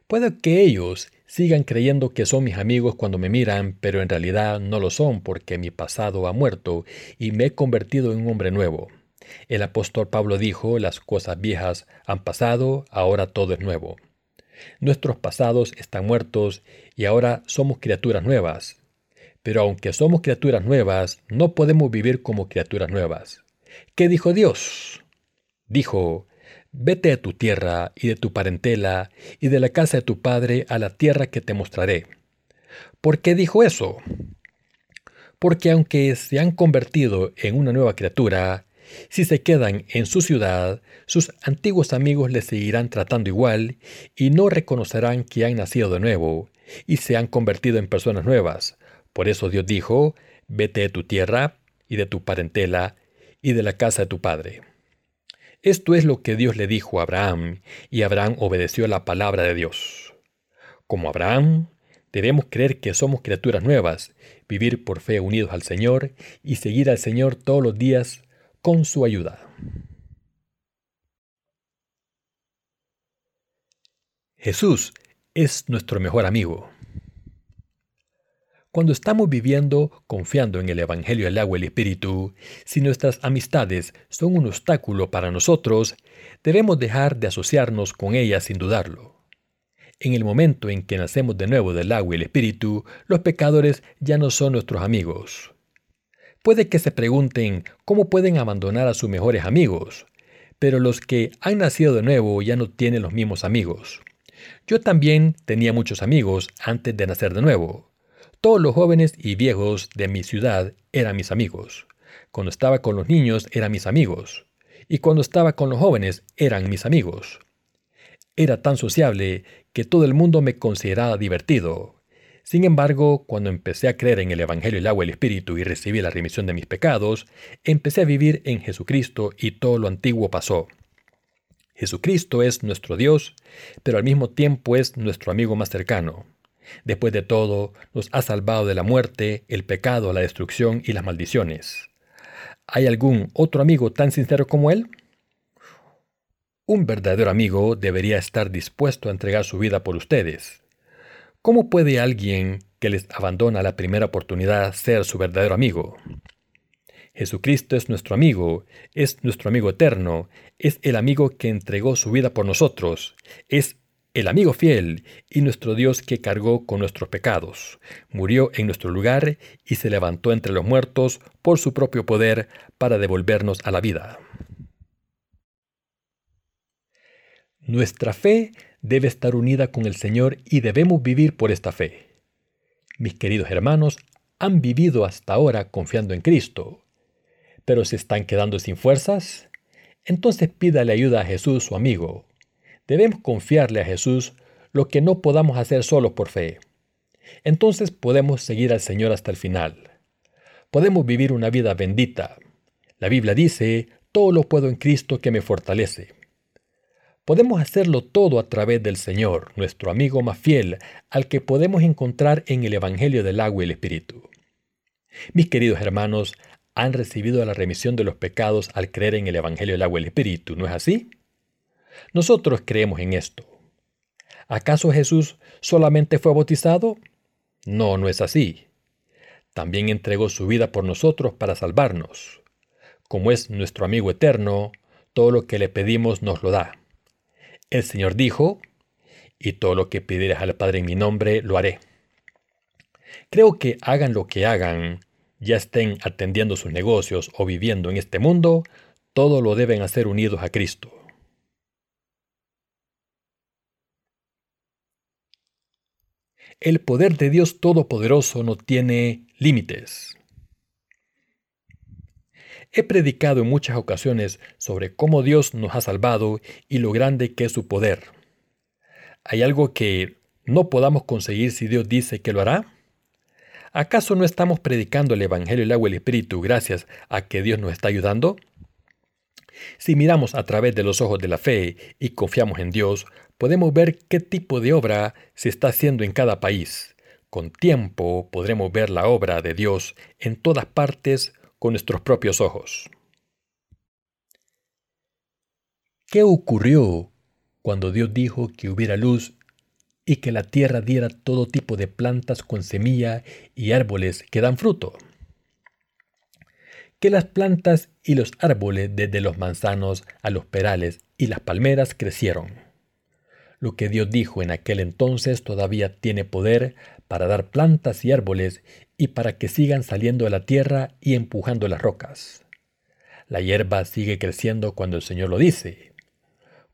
Puede que ellos sigan creyendo que son mis amigos cuando me miran, pero en realidad no lo son porque mi pasado ha muerto y me he convertido en un hombre nuevo. El apóstol Pablo dijo, las cosas viejas han pasado, ahora todo es nuevo. Nuestros pasados están muertos y ahora somos criaturas nuevas. Pero aunque somos criaturas nuevas, no podemos vivir como criaturas nuevas. ¿Qué dijo Dios? Dijo, vete a tu tierra y de tu parentela y de la casa de tu padre a la tierra que te mostraré. ¿Por qué dijo eso? Porque aunque se han convertido en una nueva criatura, si se quedan en su ciudad, sus antiguos amigos les seguirán tratando igual y no reconocerán que han nacido de nuevo y se han convertido en personas nuevas, por eso Dios dijo, vete de tu tierra y de tu parentela y de la casa de tu padre. Esto es lo que Dios le dijo a Abraham, y Abraham obedeció la palabra de Dios. Como Abraham, debemos creer que somos criaturas nuevas, vivir por fe unidos al Señor y seguir al Señor todos los días con su ayuda. Jesús es nuestro mejor amigo. Cuando estamos viviendo confiando en el Evangelio del agua y el Espíritu, si nuestras amistades son un obstáculo para nosotros, debemos dejar de asociarnos con ellas sin dudarlo. En el momento en que nacemos de nuevo del agua y el Espíritu, los pecadores ya no son nuestros amigos. Puede que se pregunten cómo pueden abandonar a sus mejores amigos, pero los que han nacido de nuevo ya no tienen los mismos amigos. Yo también tenía muchos amigos antes de nacer de nuevo. Todos los jóvenes y viejos de mi ciudad eran mis amigos. Cuando estaba con los niños eran mis amigos. Y cuando estaba con los jóvenes eran mis amigos. Era tan sociable que todo el mundo me consideraba divertido. Sin embargo, cuando empecé a creer en el Evangelio, el agua y el Espíritu y recibí la remisión de mis pecados, empecé a vivir en Jesucristo y todo lo antiguo pasó. Jesucristo es nuestro Dios, pero al mismo tiempo es nuestro amigo más cercano. Después de todo, nos ha salvado de la muerte, el pecado, la destrucción y las maldiciones. ¿Hay algún otro amigo tan sincero como Él? Un verdadero amigo debería estar dispuesto a entregar su vida por ustedes. ¿Cómo puede alguien que les abandona la primera oportunidad ser su verdadero amigo? Jesucristo es nuestro amigo, es nuestro amigo eterno, es el amigo que entregó su vida por nosotros, es el amigo fiel y nuestro Dios que cargó con nuestros pecados, murió en nuestro lugar y se levantó entre los muertos por su propio poder para devolvernos a la vida. Nuestra fe debe estar unida con el Señor y debemos vivir por esta fe. Mis queridos hermanos, han vivido hasta ahora confiando en Cristo, pero se están quedando sin fuerzas. Entonces pídale ayuda a Jesús, su amigo, Debemos confiarle a Jesús lo que no podamos hacer solo por fe. Entonces podemos seguir al Señor hasta el final. Podemos vivir una vida bendita. La Biblia dice, todo lo puedo en Cristo que me fortalece. Podemos hacerlo todo a través del Señor, nuestro amigo más fiel, al que podemos encontrar en el Evangelio del agua y el Espíritu. Mis queridos hermanos, han recibido la remisión de los pecados al creer en el Evangelio del agua y el Espíritu, ¿no es así? Nosotros creemos en esto. ¿Acaso Jesús solamente fue bautizado? No, no es así. También entregó su vida por nosotros para salvarnos. Como es nuestro amigo eterno, todo lo que le pedimos nos lo da. El Señor dijo, y todo lo que pidieras al Padre en mi nombre, lo haré. Creo que hagan lo que hagan, ya estén atendiendo sus negocios o viviendo en este mundo, todo lo deben hacer unidos a Cristo. El poder de Dios Todopoderoso no tiene límites. He predicado en muchas ocasiones sobre cómo Dios nos ha salvado y lo grande que es su poder. ¿Hay algo que no podamos conseguir si Dios dice que lo hará? ¿Acaso no estamos predicando el Evangelio, el agua y el Espíritu gracias a que Dios nos está ayudando? Si miramos a través de los ojos de la fe y confiamos en Dios, podemos ver qué tipo de obra se está haciendo en cada país. Con tiempo podremos ver la obra de Dios en todas partes con nuestros propios ojos. ¿Qué ocurrió cuando Dios dijo que hubiera luz y que la tierra diera todo tipo de plantas con semilla y árboles que dan fruto? Que las plantas y los árboles desde los manzanos a los perales y las palmeras crecieron lo que Dios dijo en aquel entonces todavía tiene poder para dar plantas y árboles y para que sigan saliendo de la tierra y empujando las rocas. La hierba sigue creciendo cuando el Señor lo dice.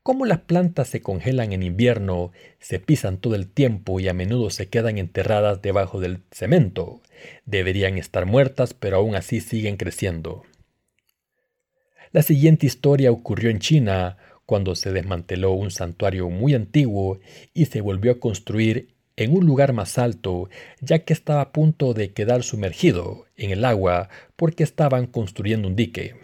Como las plantas se congelan en invierno, se pisan todo el tiempo y a menudo se quedan enterradas debajo del cemento. Deberían estar muertas, pero aún así siguen creciendo. La siguiente historia ocurrió en China cuando se desmanteló un santuario muy antiguo y se volvió a construir en un lugar más alto, ya que estaba a punto de quedar sumergido en el agua porque estaban construyendo un dique.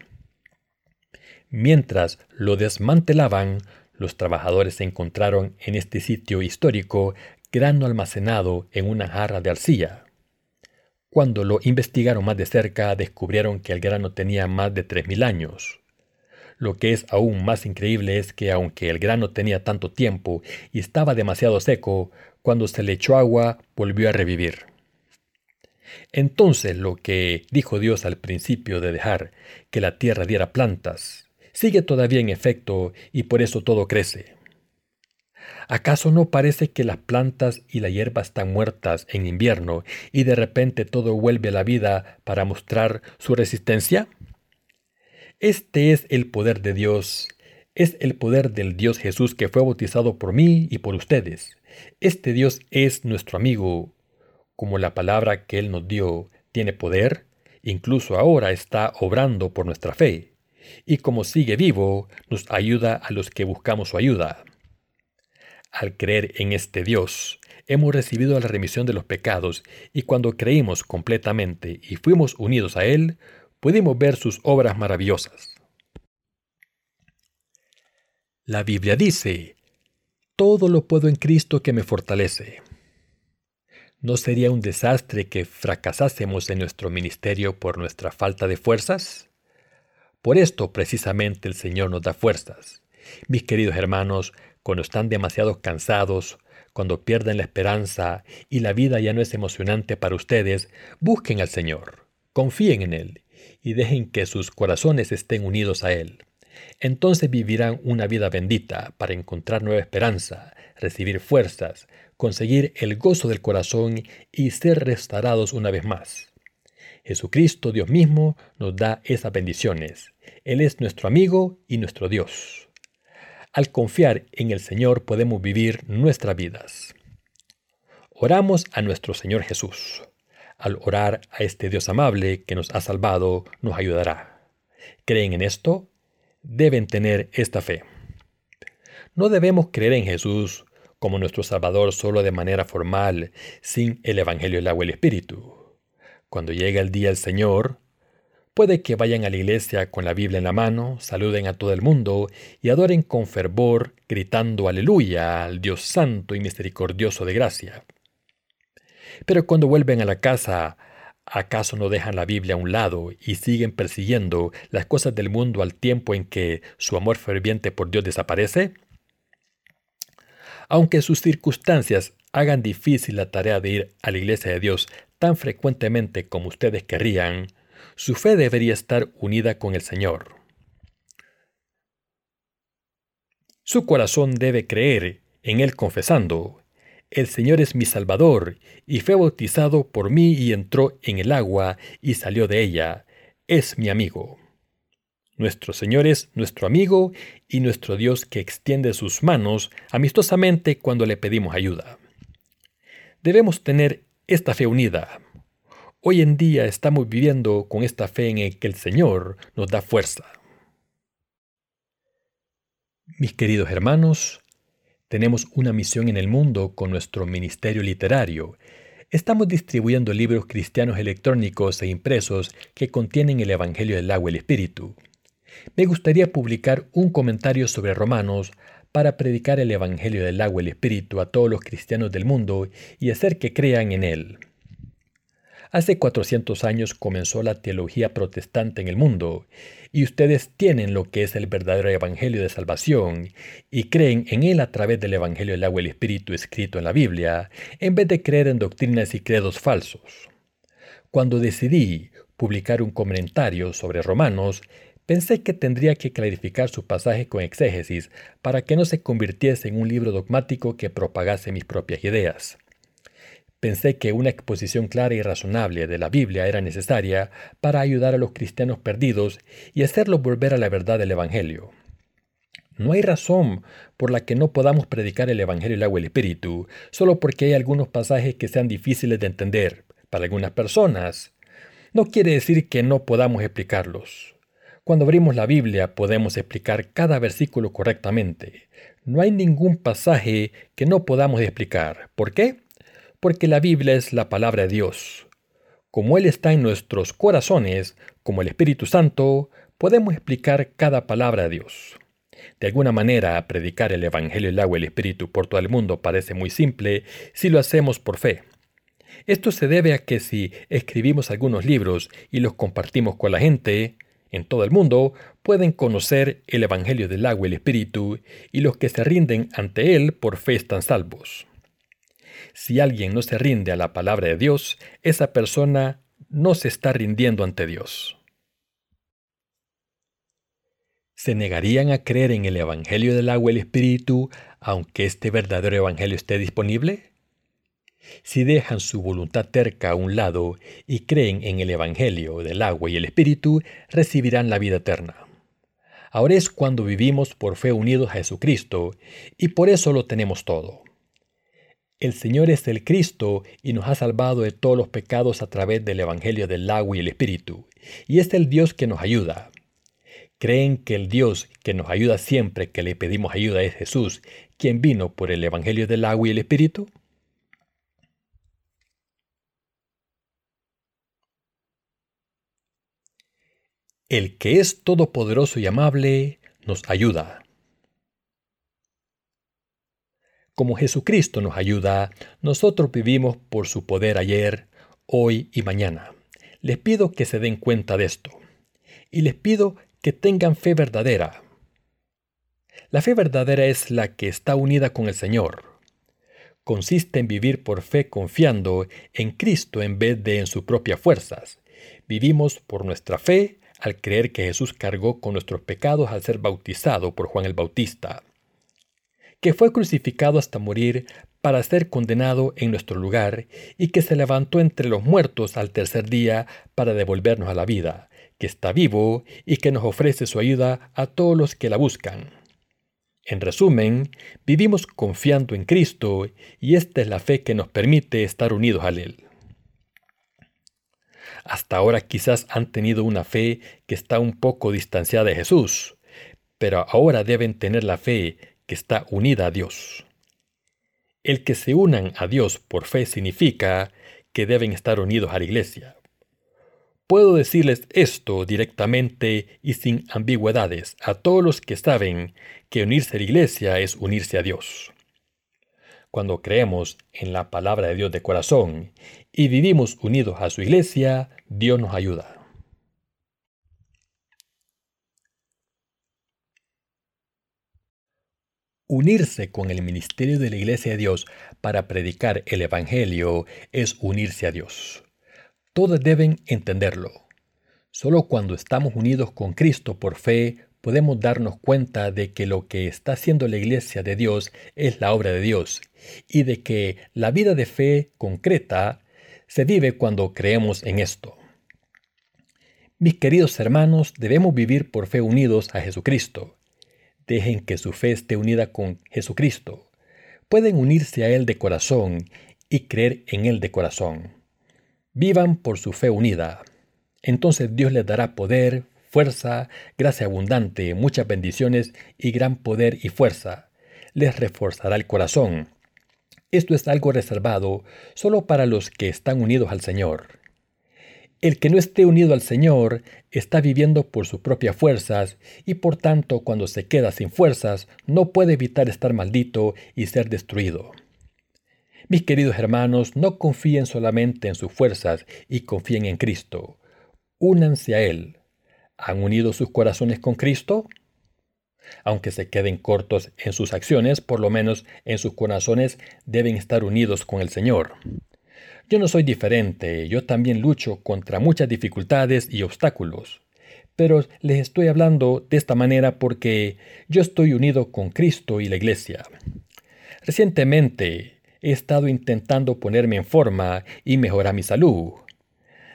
Mientras lo desmantelaban, los trabajadores encontraron en este sitio histórico grano almacenado en una jarra de arcilla. Cuando lo investigaron más de cerca, descubrieron que el grano tenía más de 3.000 años. Lo que es aún más increíble es que aunque el grano tenía tanto tiempo y estaba demasiado seco, cuando se le echó agua volvió a revivir. Entonces lo que dijo Dios al principio de dejar que la tierra diera plantas, sigue todavía en efecto y por eso todo crece. ¿Acaso no parece que las plantas y la hierba están muertas en invierno y de repente todo vuelve a la vida para mostrar su resistencia? Este es el poder de Dios, es el poder del Dios Jesús que fue bautizado por mí y por ustedes. Este Dios es nuestro amigo. Como la palabra que Él nos dio tiene poder, incluso ahora está obrando por nuestra fe. Y como sigue vivo, nos ayuda a los que buscamos su ayuda. Al creer en este Dios, hemos recibido la remisión de los pecados y cuando creímos completamente y fuimos unidos a Él, pudimos ver sus obras maravillosas. La Biblia dice, todo lo puedo en Cristo que me fortalece. ¿No sería un desastre que fracasásemos en nuestro ministerio por nuestra falta de fuerzas? Por esto precisamente el Señor nos da fuerzas. Mis queridos hermanos, cuando están demasiado cansados, cuando pierden la esperanza y la vida ya no es emocionante para ustedes, busquen al Señor, confíen en Él y dejen que sus corazones estén unidos a Él. Entonces vivirán una vida bendita para encontrar nueva esperanza, recibir fuerzas, conseguir el gozo del corazón y ser restaurados una vez más. Jesucristo, Dios mismo, nos da esas bendiciones. Él es nuestro amigo y nuestro Dios. Al confiar en el Señor podemos vivir nuestras vidas. Oramos a nuestro Señor Jesús. Al orar a este Dios amable que nos ha salvado, nos ayudará. ¿Creen en esto? Deben tener esta fe. No debemos creer en Jesús como nuestro Salvador solo de manera formal, sin el Evangelio del agua y el Espíritu. Cuando llegue el día del Señor, Puede que vayan a la iglesia con la Biblia en la mano, saluden a todo el mundo y adoren con fervor, gritando aleluya al Dios santo y misericordioso de gracia. Pero cuando vuelven a la casa, ¿acaso no dejan la Biblia a un lado y siguen persiguiendo las cosas del mundo al tiempo en que su amor ferviente por Dios desaparece? Aunque sus circunstancias hagan difícil la tarea de ir a la iglesia de Dios tan frecuentemente como ustedes querrían, su fe debería estar unida con el Señor. Su corazón debe creer en Él confesando, El Señor es mi Salvador, y fue bautizado por mí y entró en el agua y salió de ella. Es mi amigo. Nuestro Señor es nuestro amigo y nuestro Dios que extiende sus manos amistosamente cuando le pedimos ayuda. Debemos tener esta fe unida. Hoy en día estamos viviendo con esta fe en que el Señor nos da fuerza. Mis queridos hermanos, tenemos una misión en el mundo con nuestro ministerio literario. Estamos distribuyendo libros cristianos electrónicos e impresos que contienen el Evangelio del agua y el Espíritu. Me gustaría publicar un comentario sobre Romanos para predicar el Evangelio del agua y el Espíritu a todos los cristianos del mundo y hacer que crean en él. Hace 400 años comenzó la teología protestante en el mundo, y ustedes tienen lo que es el verdadero Evangelio de salvación, y creen en él a través del Evangelio del agua y el Espíritu escrito en la Biblia, en vez de creer en doctrinas y credos falsos. Cuando decidí publicar un comentario sobre Romanos, pensé que tendría que clarificar su pasaje con exégesis para que no se convirtiese en un libro dogmático que propagase mis propias ideas. Pensé que una exposición clara y razonable de la Biblia era necesaria para ayudar a los cristianos perdidos y hacerlos volver a la verdad del Evangelio. No hay razón por la que no podamos predicar el Evangelio del agua y el Espíritu, solo porque hay algunos pasajes que sean difíciles de entender para algunas personas. No quiere decir que no podamos explicarlos. Cuando abrimos la Biblia podemos explicar cada versículo correctamente. No hay ningún pasaje que no podamos explicar. ¿Por qué? Porque la Biblia es la palabra de Dios. Como Él está en nuestros corazones, como el Espíritu Santo, podemos explicar cada palabra de Dios. De alguna manera, predicar el Evangelio, el agua y el Espíritu por todo el mundo parece muy simple si lo hacemos por fe. Esto se debe a que si escribimos algunos libros y los compartimos con la gente, en todo el mundo pueden conocer el Evangelio del agua y el Espíritu, y los que se rinden ante él por fe están salvos. Si alguien no se rinde a la palabra de Dios, esa persona no se está rindiendo ante Dios. ¿Se negarían a creer en el Evangelio del agua y el Espíritu aunque este verdadero Evangelio esté disponible? Si dejan su voluntad terca a un lado y creen en el Evangelio del agua y el Espíritu, recibirán la vida eterna. Ahora es cuando vivimos por fe unidos a Jesucristo, y por eso lo tenemos todo. El Señor es el Cristo y nos ha salvado de todos los pecados a través del Evangelio del agua y el Espíritu, y es el Dios que nos ayuda. ¿Creen que el Dios que nos ayuda siempre que le pedimos ayuda es Jesús, quien vino por el Evangelio del agua y el Espíritu? El que es todopoderoso y amable nos ayuda. Como Jesucristo nos ayuda, nosotros vivimos por su poder ayer, hoy y mañana. Les pido que se den cuenta de esto. Y les pido que tengan fe verdadera. La fe verdadera es la que está unida con el Señor. Consiste en vivir por fe confiando en Cristo en vez de en sus propias fuerzas. Vivimos por nuestra fe al creer que Jesús cargó con nuestros pecados al ser bautizado por Juan el Bautista, que fue crucificado hasta morir para ser condenado en nuestro lugar y que se levantó entre los muertos al tercer día para devolvernos a la vida, que está vivo y que nos ofrece su ayuda a todos los que la buscan. En resumen, vivimos confiando en Cristo y esta es la fe que nos permite estar unidos a Él. Hasta ahora quizás han tenido una fe que está un poco distanciada de Jesús, pero ahora deben tener la fe que está unida a Dios. El que se unan a Dios por fe significa que deben estar unidos a la iglesia. Puedo decirles esto directamente y sin ambigüedades a todos los que saben que unirse a la iglesia es unirse a Dios. Cuando creemos en la palabra de Dios de corazón y vivimos unidos a su iglesia, Dios nos ayuda. Unirse con el ministerio de la Iglesia de Dios para predicar el Evangelio es unirse a Dios. Todos deben entenderlo. Solo cuando estamos unidos con Cristo por fe podemos darnos cuenta de que lo que está haciendo la iglesia de Dios es la obra de Dios y de que la vida de fe concreta se vive cuando creemos en esto. Mis queridos hermanos, debemos vivir por fe unidos a Jesucristo. Dejen que su fe esté unida con Jesucristo. Pueden unirse a Él de corazón y creer en Él de corazón. Vivan por su fe unida. Entonces Dios les dará poder, fuerza, gracia abundante, muchas bendiciones y gran poder y fuerza. Les reforzará el corazón. Esto es algo reservado solo para los que están unidos al Señor. El que no esté unido al Señor está viviendo por sus propias fuerzas y por tanto cuando se queda sin fuerzas no puede evitar estar maldito y ser destruido. Mis queridos hermanos, no confíen solamente en sus fuerzas y confíen en Cristo. Únanse a Él. ¿Han unido sus corazones con Cristo? Aunque se queden cortos en sus acciones, por lo menos en sus corazones deben estar unidos con el Señor. Yo no soy diferente, yo también lucho contra muchas dificultades y obstáculos. Pero les estoy hablando de esta manera porque yo estoy unido con Cristo y la Iglesia. Recientemente he estado intentando ponerme en forma y mejorar mi salud.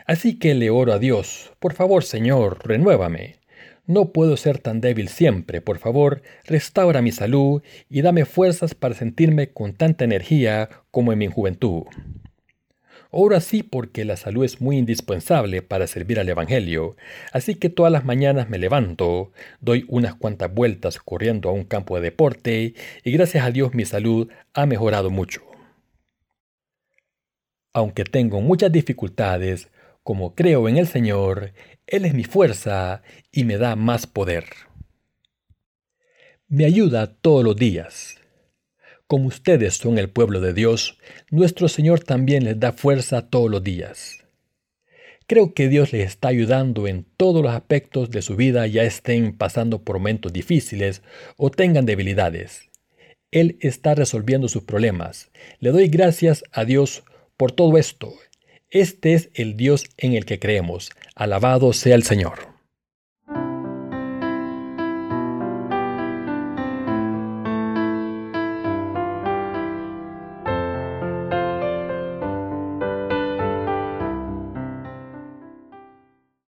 Así que le oro a Dios, por favor Señor, renuévame. No puedo ser tan débil siempre, por favor, restaura mi salud y dame fuerzas para sentirme con tanta energía como en mi juventud. Oro así porque la salud es muy indispensable para servir al Evangelio, así que todas las mañanas me levanto, doy unas cuantas vueltas corriendo a un campo de deporte y gracias a Dios mi salud ha mejorado mucho. Aunque tengo muchas dificultades, como creo en el Señor, Él es mi fuerza y me da más poder. Me ayuda todos los días. Como ustedes son el pueblo de Dios, nuestro Señor también les da fuerza todos los días. Creo que Dios les está ayudando en todos los aspectos de su vida, ya estén pasando por momentos difíciles o tengan debilidades. Él está resolviendo sus problemas. Le doy gracias a Dios por todo esto. Este es el Dios en el que creemos. Alabado sea el Señor.